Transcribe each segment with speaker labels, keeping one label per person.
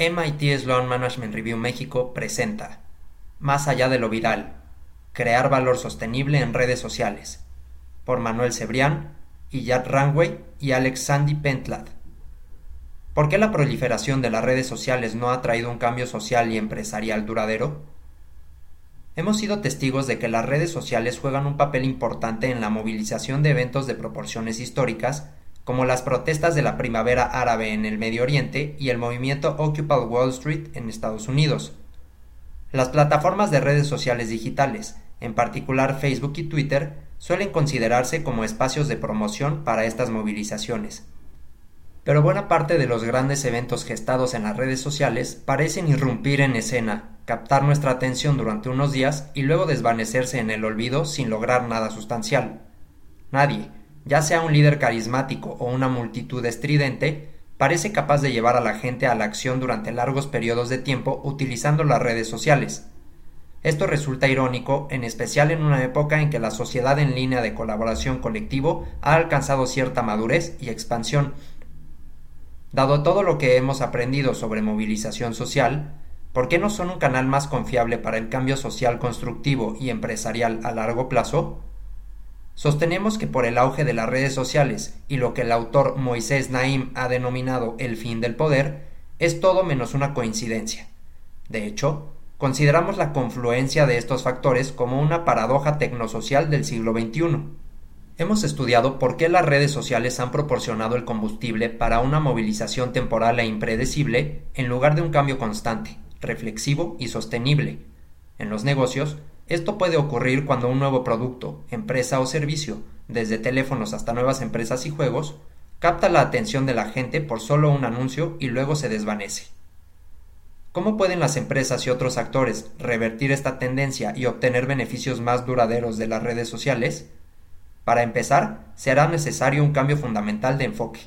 Speaker 1: MIT Sloan Management Review México presenta Más allá de lo viral, crear valor sostenible en redes sociales, por Manuel Cebrián, Iyad Rangway y Alex Sandy Pentland. ¿Por qué la proliferación de las redes sociales no ha traído un cambio social y empresarial duradero? Hemos sido testigos de que las redes sociales juegan un papel importante en la movilización de eventos de proporciones históricas como las protestas de la primavera árabe en el Medio Oriente y el movimiento Occupy Wall Street en Estados Unidos. Las plataformas de redes sociales digitales, en particular Facebook y Twitter, suelen considerarse como espacios de promoción para estas movilizaciones. Pero buena parte de los grandes eventos gestados en las redes sociales parecen irrumpir en escena, captar nuestra atención durante unos días y luego desvanecerse en el olvido sin lograr nada sustancial. Nadie, ya sea un líder carismático o una multitud estridente, parece capaz de llevar a la gente a la acción durante largos periodos de tiempo utilizando las redes sociales. Esto resulta irónico, en especial en una época en que la sociedad en línea de colaboración colectivo ha alcanzado cierta madurez y expansión. Dado todo lo que hemos aprendido sobre movilización social, ¿por qué no son un canal más confiable para el cambio social constructivo y empresarial a largo plazo? Sostenemos que por el auge de las redes sociales y lo que el autor Moisés Naim ha denominado el fin del poder, es todo menos una coincidencia. De hecho, consideramos la confluencia de estos factores como una paradoja tecnosocial del siglo XXI. Hemos estudiado por qué las redes sociales han proporcionado el combustible para una movilización temporal e impredecible en lugar de un cambio constante, reflexivo y sostenible. En los negocios, esto puede ocurrir cuando un nuevo producto, empresa o servicio, desde teléfonos hasta nuevas empresas y juegos, capta la atención de la gente por solo un anuncio y luego se desvanece. ¿Cómo pueden las empresas y otros actores revertir esta tendencia y obtener beneficios más duraderos de las redes sociales? Para empezar, será necesario un cambio fundamental de enfoque.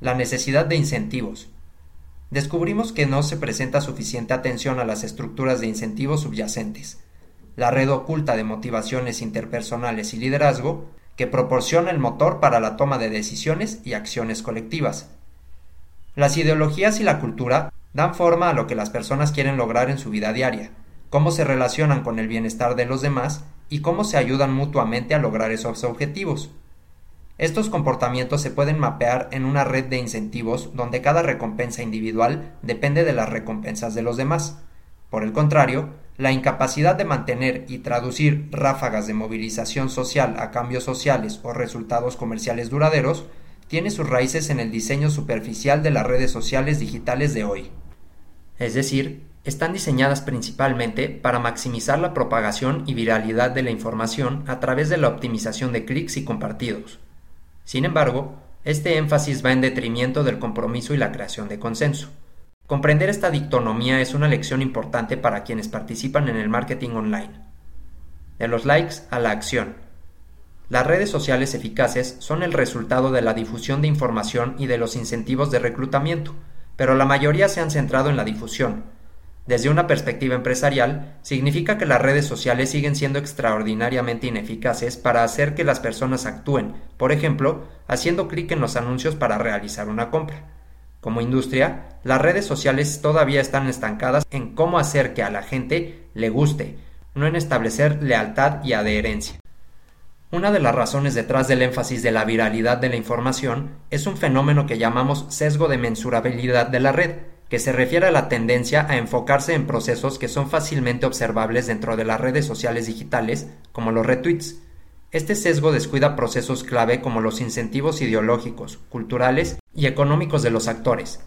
Speaker 1: La necesidad de incentivos. Descubrimos que no se presenta suficiente atención a las estructuras de incentivos subyacentes, la red oculta de motivaciones interpersonales y liderazgo que proporciona el motor para la toma de decisiones y acciones colectivas. Las ideologías y la cultura dan forma a lo que las personas quieren lograr en su vida diaria, cómo se relacionan con el bienestar de los demás y cómo se ayudan mutuamente a lograr esos objetivos. Estos comportamientos se pueden mapear en una red de incentivos donde cada recompensa individual depende de las recompensas de los demás. Por el contrario, la incapacidad de mantener y traducir ráfagas de movilización social a cambios sociales o resultados comerciales duraderos tiene sus raíces en el diseño superficial de las redes sociales digitales de hoy. Es decir, están diseñadas principalmente para maximizar la propagación y viralidad de la información a través de la optimización de clics y compartidos. Sin embargo, este énfasis va en detrimento del compromiso y la creación de consenso. Comprender esta dictonomía es una lección importante para quienes participan en el marketing online. De los likes a la acción. Las redes sociales eficaces son el resultado de la difusión de información y de los incentivos de reclutamiento, pero la mayoría se han centrado en la difusión. Desde una perspectiva empresarial, significa que las redes sociales siguen siendo extraordinariamente ineficaces para hacer que las personas actúen, por ejemplo, haciendo clic en los anuncios para realizar una compra. Como industria, las redes sociales todavía están estancadas en cómo hacer que a la gente le guste, no en establecer lealtad y adherencia. Una de las razones detrás del énfasis de la viralidad de la información es un fenómeno que llamamos sesgo de mensurabilidad de la red, que se refiere a la tendencia a enfocarse en procesos que son fácilmente observables dentro de las redes sociales digitales, como los retweets, este sesgo descuida procesos clave como los incentivos ideológicos, culturales y económicos de los actores.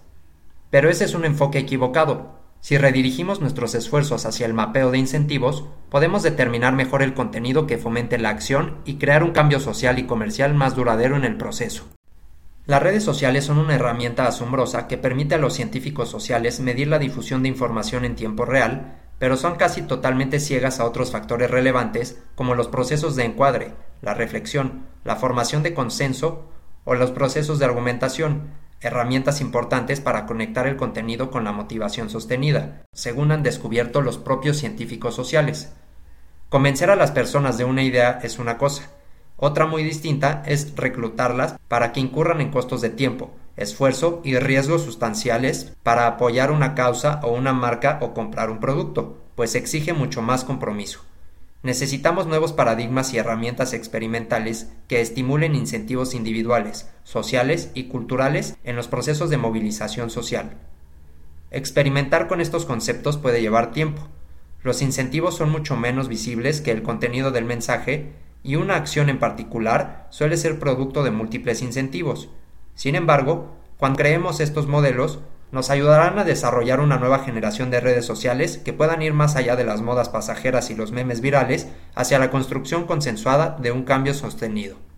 Speaker 1: Pero ese es un enfoque equivocado. Si redirigimos nuestros esfuerzos hacia el mapeo de incentivos, podemos determinar mejor el contenido que fomente la acción y crear un cambio social y comercial más duradero en el proceso. Las redes sociales son una herramienta asombrosa que permite a los científicos sociales medir la difusión de información en tiempo real, pero son casi totalmente ciegas a otros factores relevantes como los procesos de encuadre, la reflexión, la formación de consenso o los procesos de argumentación, herramientas importantes para conectar el contenido con la motivación sostenida, según han descubierto los propios científicos sociales. Convencer a las personas de una idea es una cosa, otra muy distinta es reclutarlas para que incurran en costos de tiempo, esfuerzo y riesgos sustanciales para apoyar una causa o una marca o comprar un producto, pues exige mucho más compromiso. Necesitamos nuevos paradigmas y herramientas experimentales que estimulen incentivos individuales, sociales y culturales en los procesos de movilización social. Experimentar con estos conceptos puede llevar tiempo. Los incentivos son mucho menos visibles que el contenido del mensaje y una acción en particular suele ser producto de múltiples incentivos. Sin embargo, cuando creemos estos modelos, nos ayudarán a desarrollar una nueva generación de redes sociales que puedan ir más allá de las modas pasajeras y los memes virales hacia la construcción consensuada de un cambio sostenido.